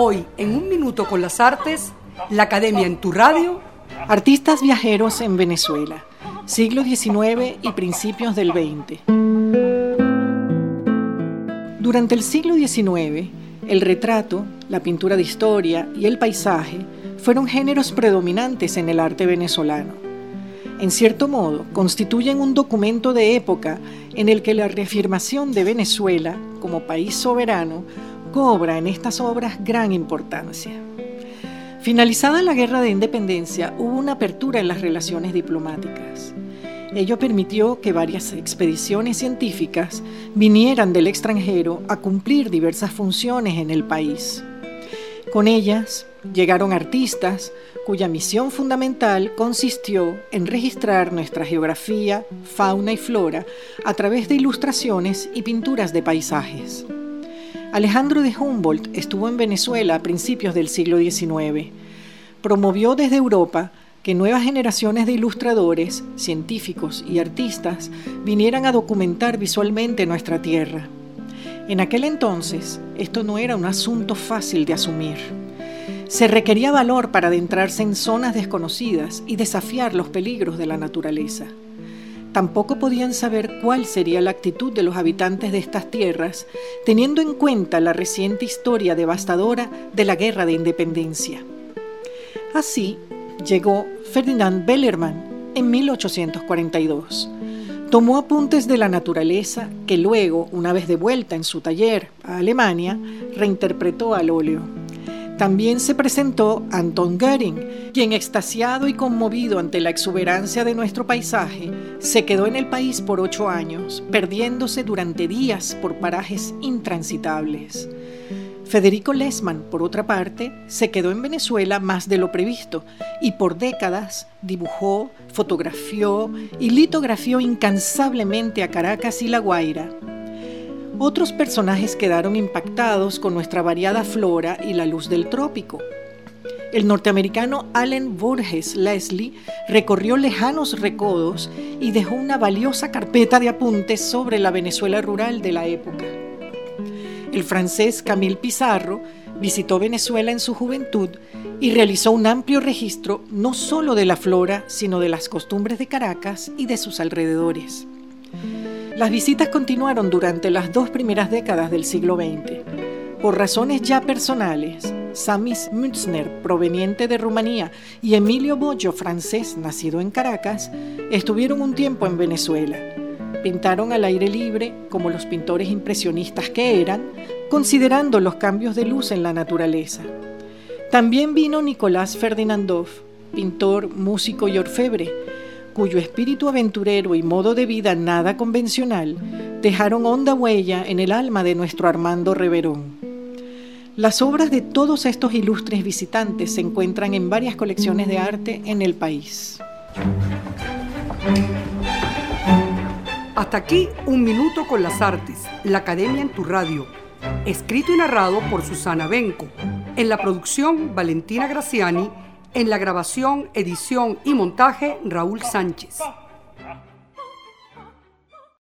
Hoy, en un minuto con las artes, la Academia en tu radio. Artistas viajeros en Venezuela, siglo XIX y principios del XX. Durante el siglo XIX, el retrato, la pintura de historia y el paisaje fueron géneros predominantes en el arte venezolano. En cierto modo, constituyen un documento de época en el que la reafirmación de Venezuela como país soberano cobra en estas obras gran importancia. Finalizada la Guerra de Independencia, hubo una apertura en las relaciones diplomáticas. Ello permitió que varias expediciones científicas vinieran del extranjero a cumplir diversas funciones en el país. Con ellas llegaron artistas cuya misión fundamental consistió en registrar nuestra geografía, fauna y flora a través de ilustraciones y pinturas de paisajes. Alejandro de Humboldt estuvo en Venezuela a principios del siglo XIX. Promovió desde Europa que nuevas generaciones de ilustradores, científicos y artistas vinieran a documentar visualmente nuestra tierra. En aquel entonces, esto no era un asunto fácil de asumir. Se requería valor para adentrarse en zonas desconocidas y desafiar los peligros de la naturaleza. Tampoco podían saber cuál sería la actitud de los habitantes de estas tierras, teniendo en cuenta la reciente historia devastadora de la Guerra de Independencia. Así llegó Ferdinand Bellerman en 1842. Tomó apuntes de la naturaleza que luego, una vez de vuelta en su taller a Alemania, reinterpretó al óleo. También se presentó Anton Göring, quien extasiado y conmovido ante la exuberancia de nuestro paisaje, se quedó en el país por ocho años, perdiéndose durante días por parajes intransitables. Federico Lesman, por otra parte, se quedó en Venezuela más de lo previsto y por décadas dibujó, fotografió y litografió incansablemente a Caracas y La Guaira. Otros personajes quedaron impactados con nuestra variada flora y la luz del trópico. El norteamericano Allen Borges Leslie recorrió lejanos recodos y dejó una valiosa carpeta de apuntes sobre la Venezuela rural de la época. El francés Camille Pizarro visitó Venezuela en su juventud y realizó un amplio registro no solo de la flora, sino de las costumbres de Caracas y de sus alrededores. Las visitas continuaron durante las dos primeras décadas del siglo XX. Por razones ya personales, Samis Münzner, proveniente de Rumanía, y Emilio Bollo, francés, nacido en Caracas, estuvieron un tiempo en Venezuela. Pintaron al aire libre, como los pintores impresionistas que eran, considerando los cambios de luz en la naturaleza. También vino Nicolás Ferdinandov, pintor, músico y orfebre, cuyo espíritu aventurero y modo de vida nada convencional dejaron honda huella en el alma de nuestro Armando Reverón. Las obras de todos estos ilustres visitantes se encuentran en varias colecciones de arte en el país. Hasta aquí un minuto con las artes, la Academia en tu radio, escrito y narrado por Susana Benco, en la producción Valentina Graciani en la grabación, edición y montaje, Raúl Sánchez.